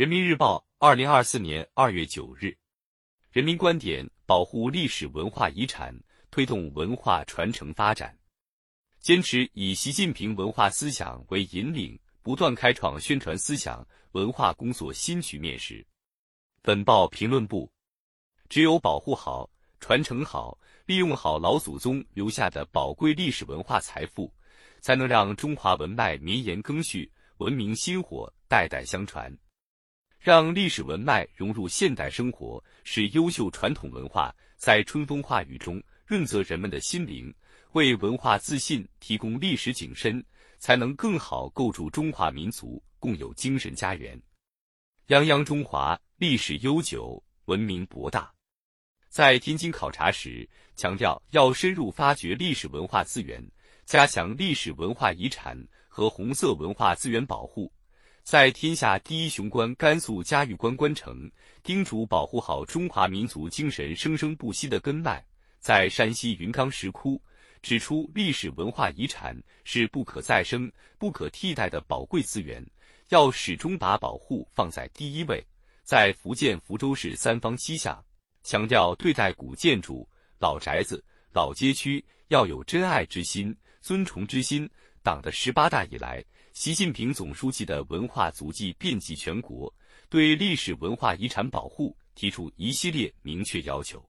人民日报，二零二四年二月九日，人民观点：保护历史文化遗产，推动文化传承发展，坚持以习近平文化思想为引领，不断开创宣传思想文化工作新局面时，本报评论部：只有保护好、传承好、利用好老祖宗留下的宝贵历史文化财富，才能让中华文脉绵延更续，文明薪火代代相传。让历史文脉融入现代生活，使优秀传统文化在春风化雨中润泽人们的心灵，为文化自信提供历史景深，才能更好构筑中华民族共有精神家园。泱泱中华，历史悠久，文明博大。在天津考察时，强调要深入发掘历史文化资源，加强历史文化遗产和红色文化资源保护。在天下第一雄关甘肃嘉峪关关城，叮嘱保护好中华民族精神生生不息的根脉；在山西云冈石窟，指出历史文化遗产是不可再生、不可替代的宝贵资源，要始终把保护放在第一位；在福建福州市三坊七巷，强调对待古建筑、老宅子、老街区要有珍爱之心、尊崇之心。党的十八大以来。习近平总书记的文化足迹遍及全国，对历史文化遗产保护提出一系列明确要求。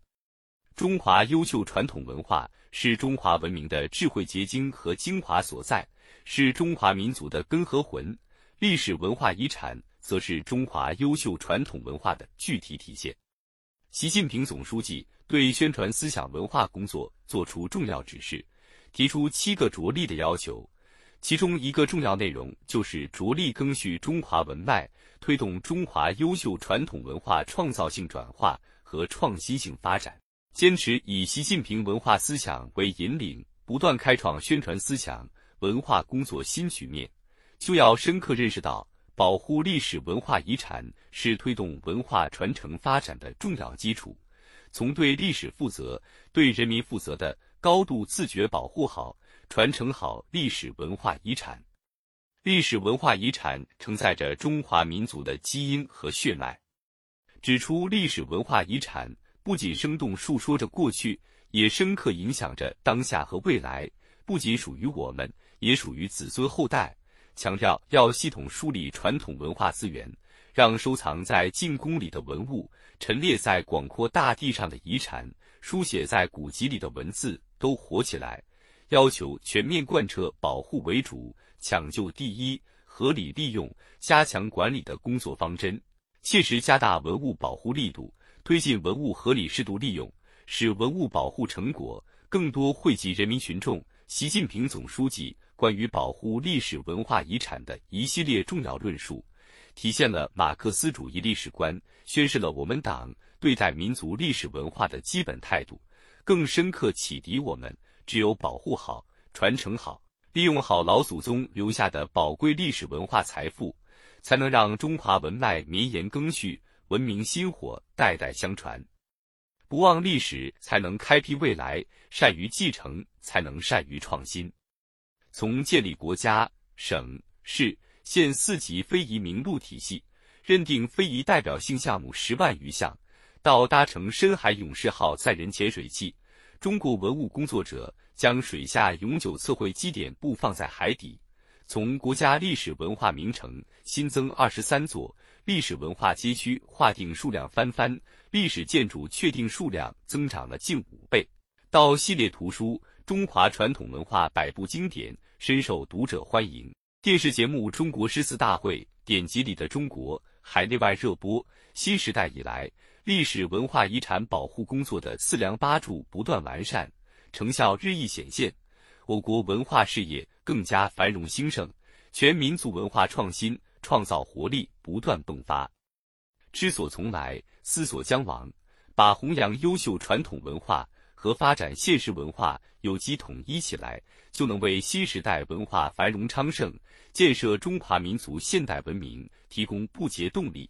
中华优秀传统文化是中华文明的智慧结晶和精华所在，是中华民族的根和魂。历史文化遗产则是中华优秀传统文化的具体体现。习近平总书记对宣传思想文化工作作出重要指示，提出七个着力的要求。其中一个重要内容就是着力更续中华文脉，推动中华优秀传统文化创造性转化和创新性发展。坚持以习近平文化思想为引领，不断开创宣传思想文化工作新局面，就要深刻认识到，保护历史文化遗产是推动文化传承发展的重要基础。从对历史负责、对人民负责的高度自觉保护好。传承好历史文化遗产，历史文化遗产承载着中华民族的基因和血脉。指出历史文化遗产不仅生动述说着过去，也深刻影响着当下和未来，不仅属于我们，也属于子孙后代。强调要系统梳理传统文化资源，让收藏在进宫里的文物、陈列在广阔大地上的遗产、书写在古籍里的文字都活起来。要求全面贯彻保护为主、抢救第一、合理利用、加强管理的工作方针，切实加大文物保护力度，推进文物合理适度利用，使文物保护成果更多惠及人民群众。习近平总书记关于保护历史文化遗产的一系列重要论述，体现了马克思主义历史观，宣示了我们党对待民族历史文化的基本态度，更深刻启迪我们。只有保护好、传承好、利用好老祖宗留下的宝贵历史文化财富，才能让中华文脉绵延更续，文明薪火代代相传。不忘历史，才能开辟未来；善于继承，才能善于创新。从建立国家、省、市、县四级非遗名录体系，认定非遗代表性项目十万余项，到搭乘深海勇士号载人潜水器。中国文物工作者将水下永久测绘基点布放在海底。从国家历史文化名城新增二十三座，历史文化街区划定数量翻番，历史建筑确定数量增长了近五倍。到系列图书《中华传统文化百部经典》深受读者欢迎。电视节目《中国诗词大会》典籍里的中国海内外热播。新时代以来。历史文化遗产保护工作的四梁八柱不断完善，成效日益显现，我国文化事业更加繁荣兴盛，全民族文化创新创造活力不断迸发。知所从来，思所将往，把弘扬优秀传统文化和发展现实文化有机统一起来，就能为新时代文化繁荣昌盛、建设中华民族现代文明提供不竭动力。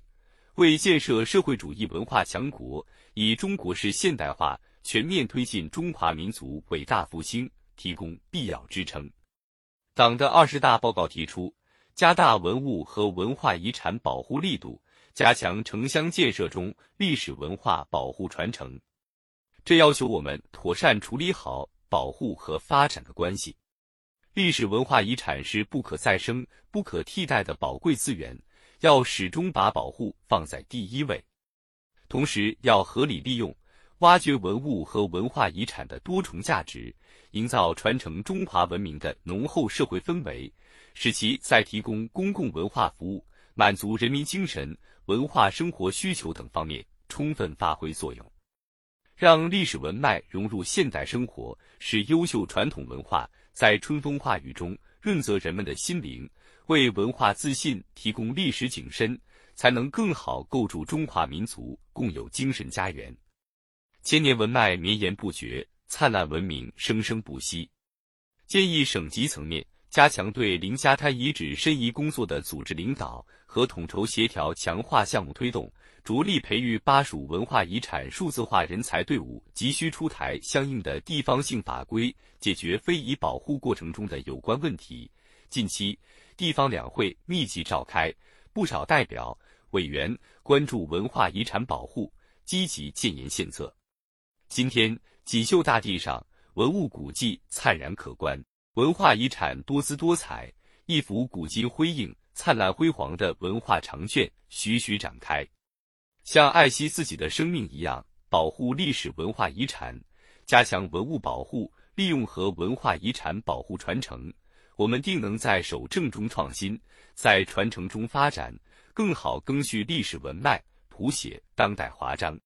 为建设社会主义文化强国，以中国式现代化全面推进中华民族伟大复兴提供必要支撑。党的二十大报告提出，加大文物和文化遗产保护力度，加强城乡建设中历史文化保护传承。这要求我们妥善处理好保护和发展的关系。历史文化遗产是不可再生、不可替代的宝贵资源，要始终把保护放在第一位。同时，要合理利用、挖掘文物和文化遗产的多重价值，营造传承中华文明的浓厚社会氛围，使其在提供公共文化服务、满足人民精神文化生活需求等方面充分发挥作用。让历史文脉融入现代生活，使优秀传统文化在春风化雨中润泽人们的心灵，为文化自信提供历史景深，才能更好构筑中华民族共有精神家园。千年文脉绵延不绝，灿烂文明生生不息。建议省级层面加强对凌家滩遗址申遗工作的组织领导和统筹协调，强化项目推动。着力培育巴蜀文化遗产数字化人才队伍，急需出台相应的地方性法规，解决非遗保护过程中的有关问题。近期，地方两会密集召开，不少代表委员关注文化遗产保护，积极建言献策。今天，锦绣大地上，文物古迹灿然可观，文化遗产多姿多彩，一幅古今辉映、灿烂辉煌的文化长卷徐徐展开。像爱惜自己的生命一样保护历史文化遗产，加强文物保护、利用和文化遗产保护传承，我们定能在守正中创新，在传承中发展，更好赓续历史文脉，谱写当代华章。